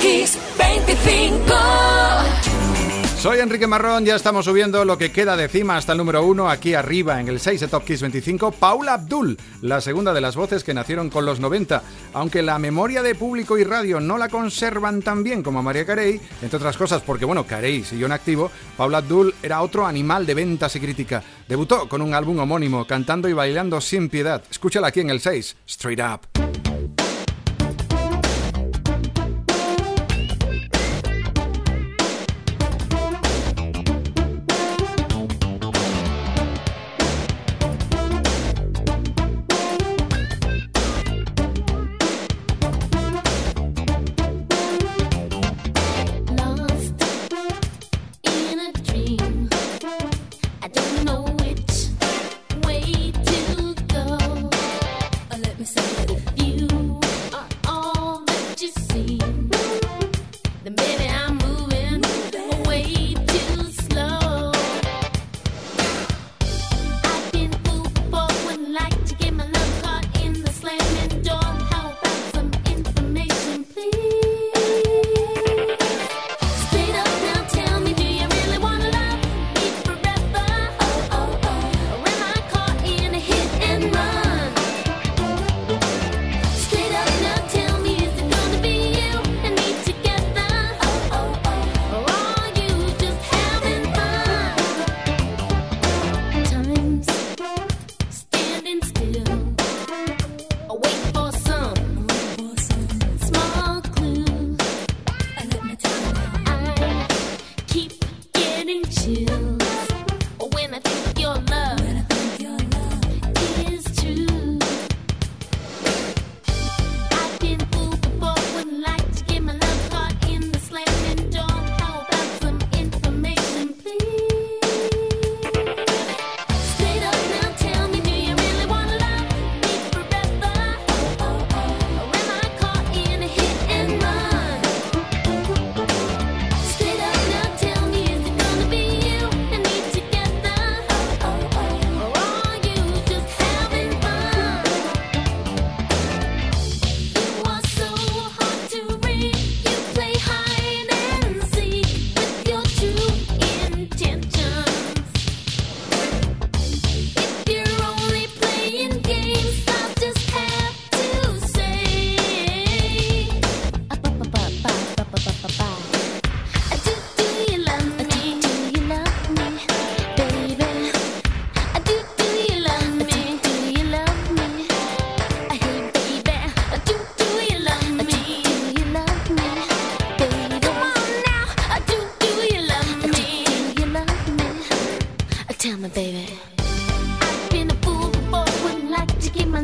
Kiss 25. Soy Enrique Marrón, ya estamos subiendo lo que queda de cima hasta el número uno, aquí arriba en el 6 de Top Kiss 25, Paula Abdul, la segunda de las voces que nacieron con los 90. Aunque la memoria de público y radio no la conservan tan bien como María Carey, entre otras cosas porque, bueno, Carey siguió en activo, Paula Abdul era otro animal de ventas y crítica. Debutó con un álbum homónimo, cantando y bailando sin piedad. Escúchala aquí en el 6, Straight Up.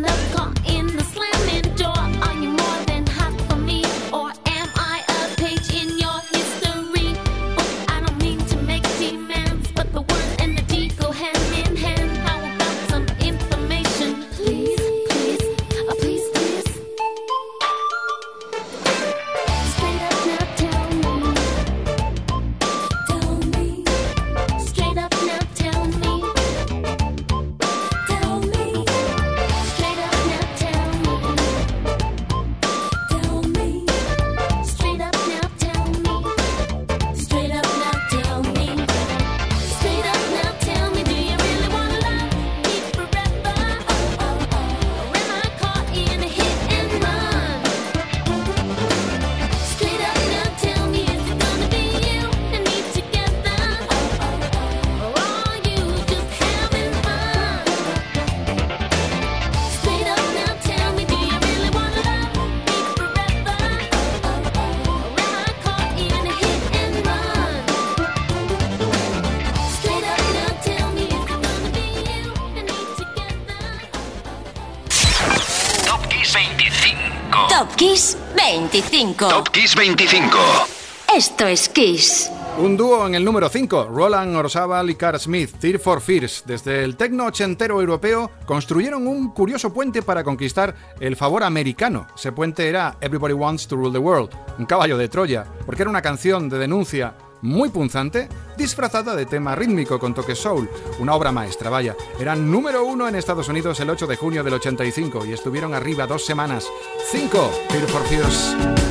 Kiss 25. Top Kiss 25. Esto es Kiss. Un dúo en el número 5, Roland Orzábal y Carl Smith, Tear for Fears. Desde el tecno ochentero europeo construyeron un curioso puente para conquistar el favor americano. Ese puente era Everybody Wants to Rule the World, un caballo de Troya, porque era una canción de denuncia muy punzante, disfrazada de tema rítmico con toque soul, una obra maestra, vaya. Eran número uno en Estados Unidos el 8 de junio del 85 y estuvieron arriba dos semanas. 5. Fear for.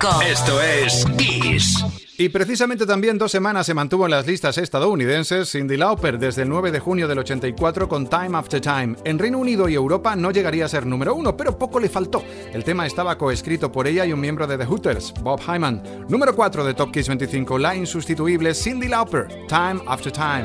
25. Esto es Kiss. Y precisamente también dos semanas se mantuvo en las listas estadounidenses Cindy Lauper desde el 9 de junio del 84 con Time After Time. En Reino Unido y Europa no llegaría a ser número uno, pero poco le faltó. El tema estaba coescrito por ella y un miembro de The Hooters, Bob Hyman. Número 4 de Top Kiss 25, la insustituible Cindy Lauper, Time After Time.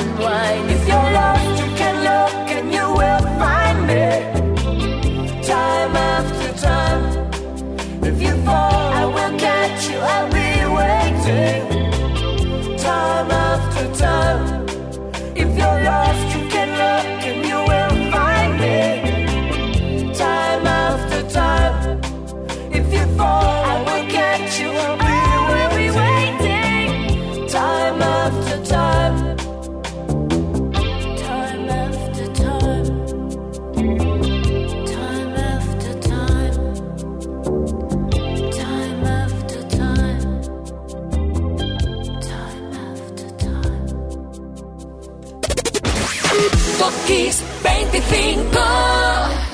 Why?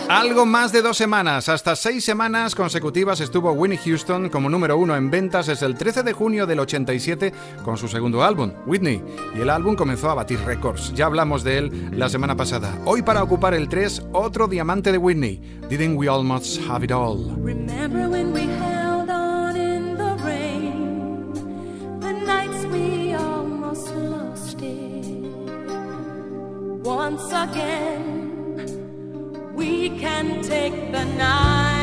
Algo más de dos semanas, hasta seis semanas consecutivas estuvo Winnie Houston como número uno en ventas desde el 13 de junio del 87 con su segundo álbum, Whitney, y el álbum comenzó a batir récords. Ya hablamos de él la semana pasada. Hoy para ocupar el 3, otro diamante de Whitney, Didn't We Almost Have It All? Remember when we held on in the rain, the nights we almost lost it. Once again. We can take the night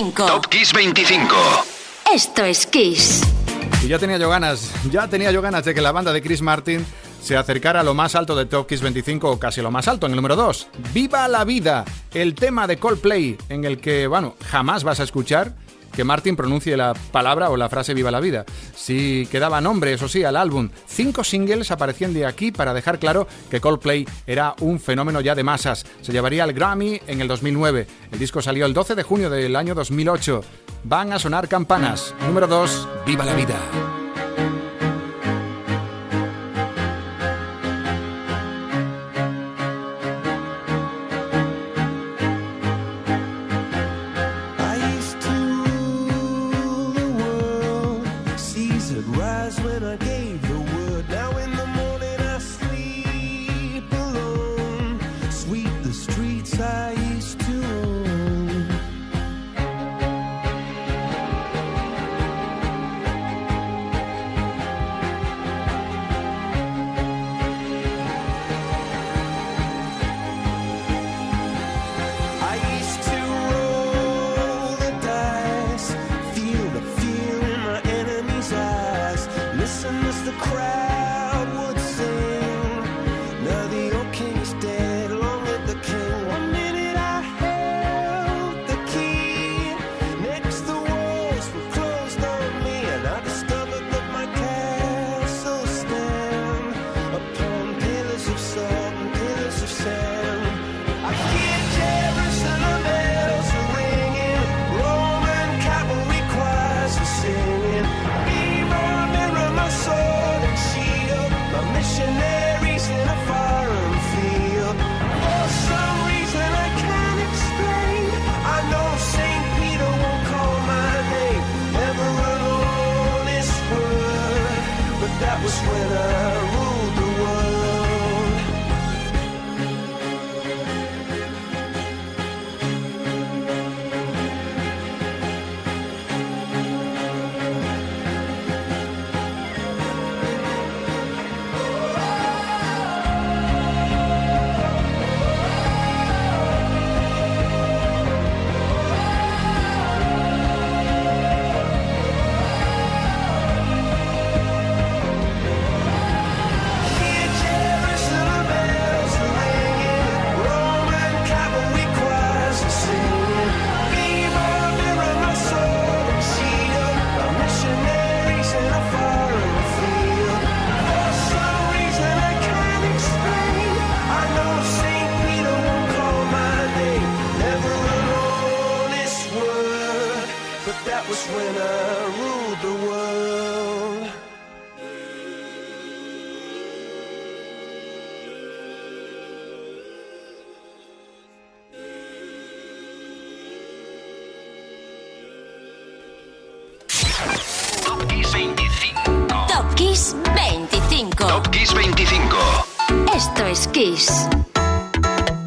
25. Top Kiss 25. Esto es Kiss. Y ya tenía yo ganas, ya tenía yo ganas de que la banda de Chris Martin se acercara a lo más alto de Top Kiss 25 o casi lo más alto, en el número 2. ¡Viva la vida! El tema de Coldplay en el que, bueno, jamás vas a escuchar que Martin pronuncie la palabra o la frase Viva la vida. Sí quedaba nombre, eso sí, al álbum. Cinco singles aparecían de aquí para dejar claro que Coldplay era un fenómeno ya de masas. Se llevaría al Grammy en el 2009. El disco salió el 12 de junio del año 2008. Van a sonar campanas. Número 2, Viva la vida.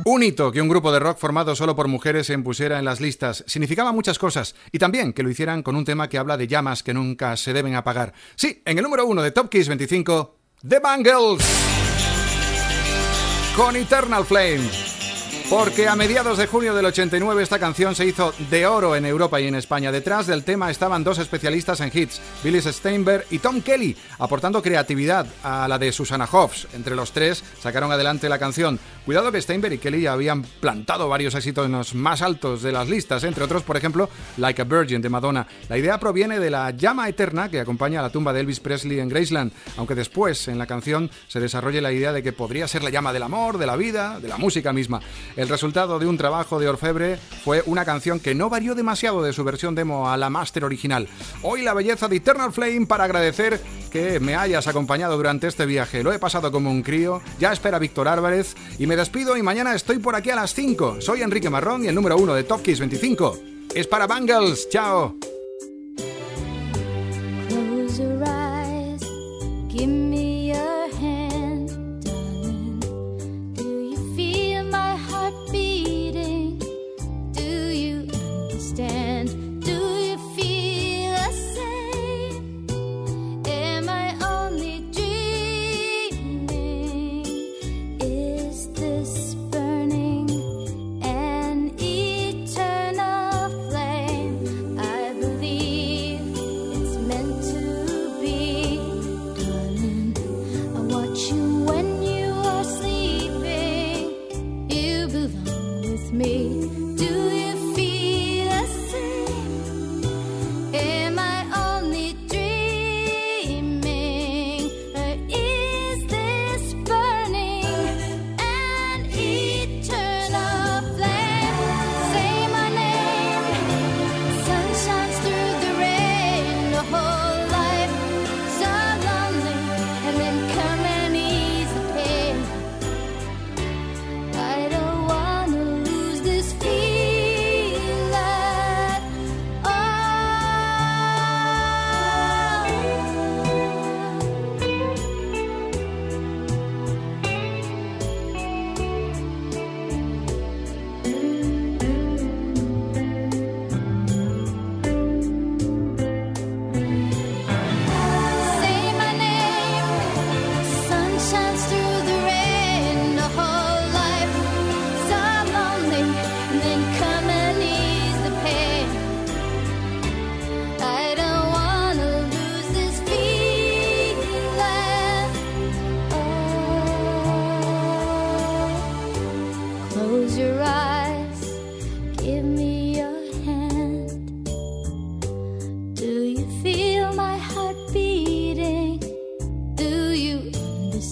Un hito que un grupo de rock formado solo por mujeres se impusiera en las listas significaba muchas cosas y también que lo hicieran con un tema que habla de llamas que nunca se deben apagar. Sí, en el número uno de Top Kiss 25, The Bangles. Con Eternal Flame. Porque a mediados de junio del 89 esta canción se hizo de oro en Europa y en España. Detrás del tema estaban dos especialistas en hits, Billy Steinberg y Tom Kelly, aportando creatividad a la de Susana Hoffs. Entre los tres sacaron adelante la canción. Cuidado que Steinberg y Kelly habían plantado varios éxitos en los más altos de las listas, entre otros, por ejemplo, Like a Virgin de Madonna. La idea proviene de la llama eterna que acompaña a la tumba de Elvis Presley en Graceland, aunque después en la canción se desarrolle la idea de que podría ser la llama del amor, de la vida, de la música misma. El resultado de un trabajo de orfebre fue una canción que no varió demasiado de su versión demo a la máster original. Hoy la belleza de Eternal Flame para agradecer que me hayas acompañado durante este viaje. Lo he pasado como un crío, ya espera Víctor Álvarez y me despido y mañana estoy por aquí a las 5. Soy Enrique Marrón y el número 1 de Top Kiss 25 es para Bangles. Chao.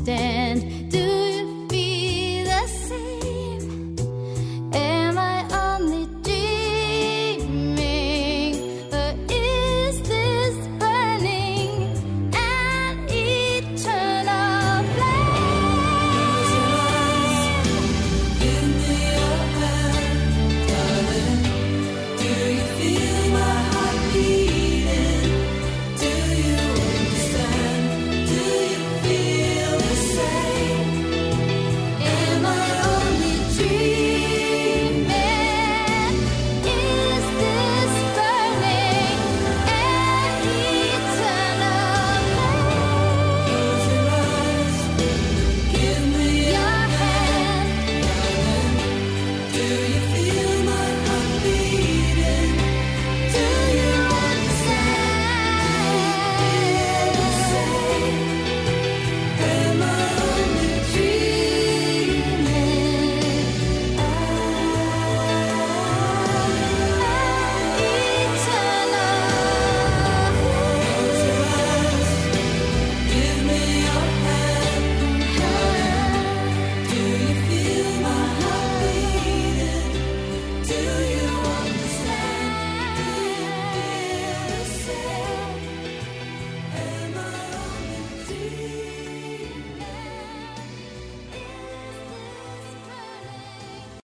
stand.